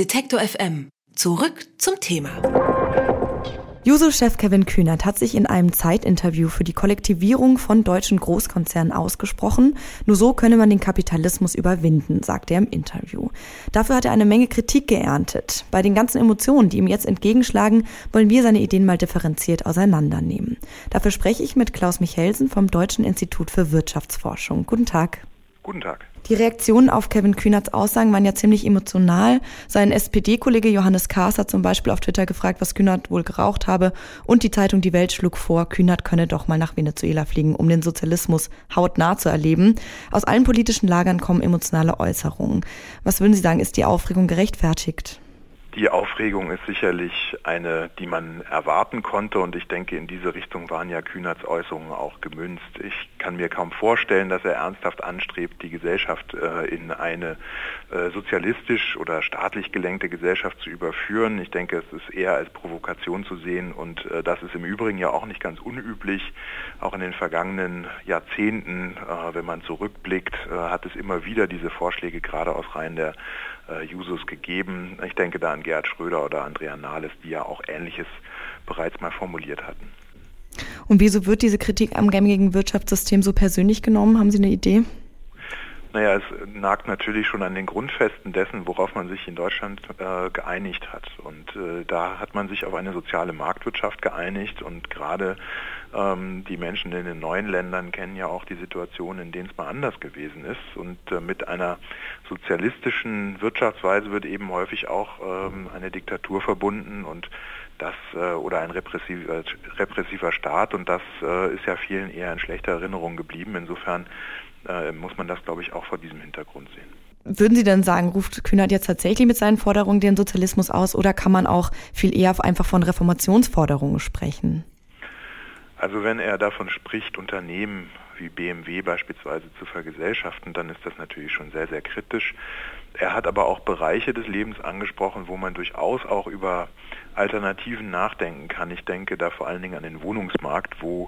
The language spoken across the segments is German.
Detektor FM. Zurück zum Thema. Juso-Chef Kevin Kühnert hat sich in einem Zeitinterview für die Kollektivierung von deutschen Großkonzernen ausgesprochen. Nur so könne man den Kapitalismus überwinden, sagt er im Interview. Dafür hat er eine Menge Kritik geerntet. Bei den ganzen Emotionen, die ihm jetzt entgegenschlagen, wollen wir seine Ideen mal differenziert auseinandernehmen. Dafür spreche ich mit Klaus Michelsen vom Deutschen Institut für Wirtschaftsforschung. Guten Tag. Guten Tag. Die Reaktionen auf Kevin Kühnerts Aussagen waren ja ziemlich emotional. Sein SPD-Kollege Johannes Kahrs hat zum Beispiel auf Twitter gefragt, was Kühnert wohl geraucht habe. Und die Zeitung Die Welt schlug vor, Kühnert könne doch mal nach Venezuela fliegen, um den Sozialismus hautnah zu erleben. Aus allen politischen Lagern kommen emotionale Äußerungen. Was würden Sie sagen, ist die Aufregung gerechtfertigt? Die Aufregung ist sicherlich eine, die man erwarten konnte und ich denke, in diese Richtung waren ja Kühnerts Äußerungen auch gemünzt. Ich kann mir kaum vorstellen, dass er ernsthaft anstrebt, die Gesellschaft äh, in eine äh, sozialistisch oder staatlich gelenkte Gesellschaft zu überführen. Ich denke, es ist eher als Provokation zu sehen und äh, das ist im Übrigen ja auch nicht ganz unüblich. Auch in den vergangenen Jahrzehnten, äh, wenn man zurückblickt, äh, hat es immer wieder diese Vorschläge gerade aus Reihen der Jusos gegeben. Ich denke da an Gerhard Schröder oder Andrea Nahles, die ja auch Ähnliches bereits mal formuliert hatten. Und wieso wird diese Kritik am gängigen Wirtschaftssystem so persönlich genommen? Haben Sie eine Idee? Naja, es nagt natürlich schon an den Grundfesten dessen, worauf man sich in Deutschland äh, geeinigt hat. Und äh, da hat man sich auf eine soziale Marktwirtschaft geeinigt und gerade die Menschen in den neuen Ländern kennen ja auch die Situation, in denen es mal anders gewesen ist. Und äh, mit einer sozialistischen Wirtschaftsweise wird eben häufig auch ähm, eine Diktatur verbunden und das äh, oder ein repressiver, repressiver Staat und das äh, ist ja vielen eher in schlechter Erinnerung geblieben. Insofern muss man das, glaube ich, auch vor diesem Hintergrund sehen. Würden Sie denn sagen, ruft Kühnert jetzt tatsächlich mit seinen Forderungen den Sozialismus aus oder kann man auch viel eher einfach von Reformationsforderungen sprechen? Also wenn er davon spricht, Unternehmen wie BMW beispielsweise zu vergesellschaften, dann ist das natürlich schon sehr, sehr kritisch. Er hat aber auch Bereiche des Lebens angesprochen, wo man durchaus auch über Alternativen nachdenken kann. Ich denke da vor allen Dingen an den Wohnungsmarkt, wo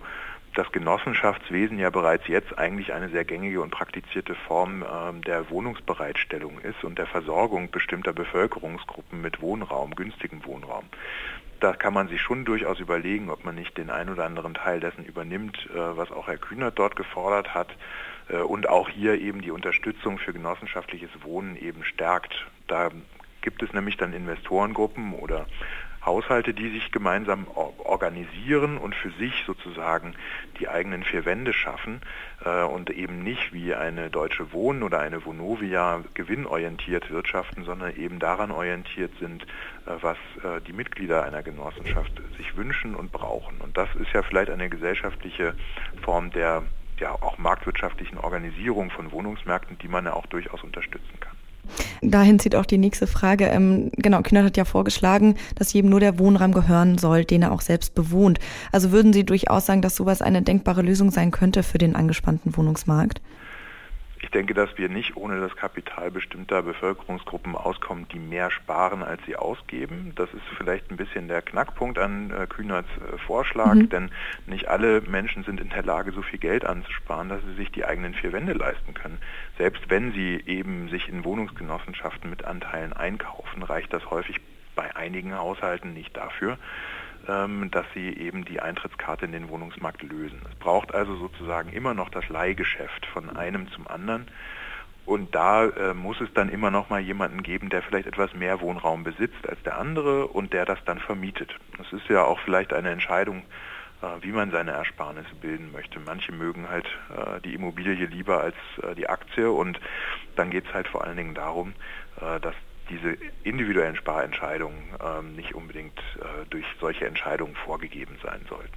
das Genossenschaftswesen ja bereits jetzt eigentlich eine sehr gängige und praktizierte Form äh, der Wohnungsbereitstellung ist und der Versorgung bestimmter Bevölkerungsgruppen mit Wohnraum, günstigem Wohnraum. Da kann man sich schon durchaus überlegen, ob man nicht den ein oder anderen Teil dessen übernimmt, äh, was auch Herr Kühnert dort gefordert hat äh, und auch hier eben die Unterstützung für genossenschaftliches Wohnen eben stärkt. Da gibt es nämlich dann Investorengruppen oder Haushalte, die sich gemeinsam organisieren und für sich sozusagen die eigenen vier Wände schaffen äh, und eben nicht wie eine Deutsche Wohnen oder eine Vonovia gewinnorientiert wirtschaften, sondern eben daran orientiert sind, äh, was äh, die Mitglieder einer Genossenschaft sich wünschen und brauchen. Und das ist ja vielleicht eine gesellschaftliche Form der ja auch marktwirtschaftlichen Organisierung von Wohnungsmärkten, die man ja auch durchaus unterstützen. Dahin zieht auch die nächste Frage. Ähm, genau, Kühnert hat ja vorgeschlagen, dass jedem nur der Wohnraum gehören soll, den er auch selbst bewohnt. Also würden Sie durchaus sagen, dass sowas eine denkbare Lösung sein könnte für den angespannten Wohnungsmarkt? Ich denke, dass wir nicht ohne das Kapital bestimmter Bevölkerungsgruppen auskommen, die mehr sparen, als sie ausgeben. Das ist vielleicht ein bisschen der Knackpunkt an äh, Kühnerts äh, Vorschlag, mhm. denn nicht alle Menschen sind in der Lage, so viel Geld anzusparen, dass sie sich die eigenen vier Wände leisten können. Selbst wenn sie eben sich in Wohnungsgenossenschaften mit Anteilen einkaufen, reicht das häufig bei einigen Haushalten nicht dafür, dass sie eben die Eintrittskarte in den Wohnungsmarkt lösen. Es braucht also sozusagen immer noch das Leihgeschäft von einem zum anderen. Und da äh, muss es dann immer noch mal jemanden geben, der vielleicht etwas mehr Wohnraum besitzt als der andere und der das dann vermietet. Das ist ja auch vielleicht eine Entscheidung, äh, wie man seine Ersparnisse bilden möchte. Manche mögen halt äh, die Immobilie lieber als äh, die Aktie und dann geht es halt vor allen Dingen darum, äh, dass diese individuellen Sparentscheidungen ähm, nicht unbedingt äh, durch solche Entscheidungen vorgegeben sein sollten.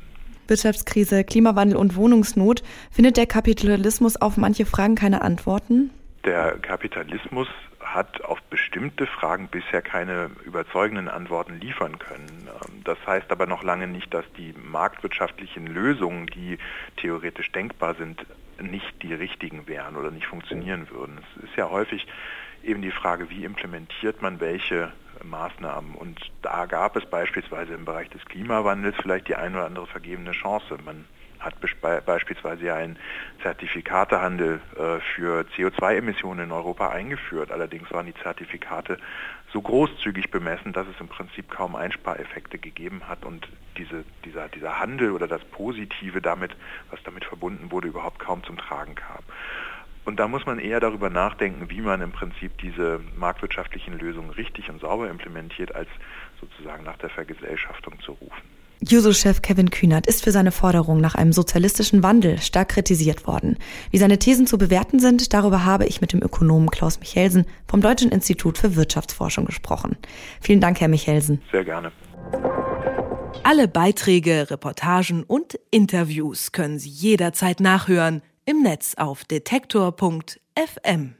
Wirtschaftskrise, Klimawandel und Wohnungsnot. Findet der Kapitalismus auf manche Fragen keine Antworten? Der Kapitalismus hat auf bestimmte Fragen bisher keine überzeugenden Antworten liefern können. Ähm, das heißt aber noch lange nicht, dass die marktwirtschaftlichen Lösungen, die theoretisch denkbar sind, nicht die richtigen wären oder nicht funktionieren würden. Es ist ja häufig eben die Frage, wie implementiert man welche Maßnahmen. Und da gab es beispielsweise im Bereich des Klimawandels vielleicht die eine oder andere vergebene Chance. Man hat beispielsweise ein Zertifikatehandel äh, für CO2-Emissionen in Europa eingeführt. Allerdings waren die Zertifikate so großzügig bemessen, dass es im Prinzip kaum Einspareffekte gegeben hat und diese, dieser, dieser Handel oder das Positive damit, was damit verbunden wurde, überhaupt kaum zum Tragen kam. Und da muss man eher darüber nachdenken, wie man im Prinzip diese marktwirtschaftlichen Lösungen richtig und sauber implementiert, als sozusagen nach der Vergesellschaftung zu rufen. Juso-Chef Kevin Kühnert ist für seine Forderung nach einem sozialistischen Wandel stark kritisiert worden. Wie seine Thesen zu bewerten sind, darüber habe ich mit dem Ökonomen Klaus Michelsen vom Deutschen Institut für Wirtschaftsforschung gesprochen. Vielen Dank, Herr Michelsen. Sehr gerne. Alle Beiträge, Reportagen und Interviews können Sie jederzeit nachhören im Netz auf detektor.fm.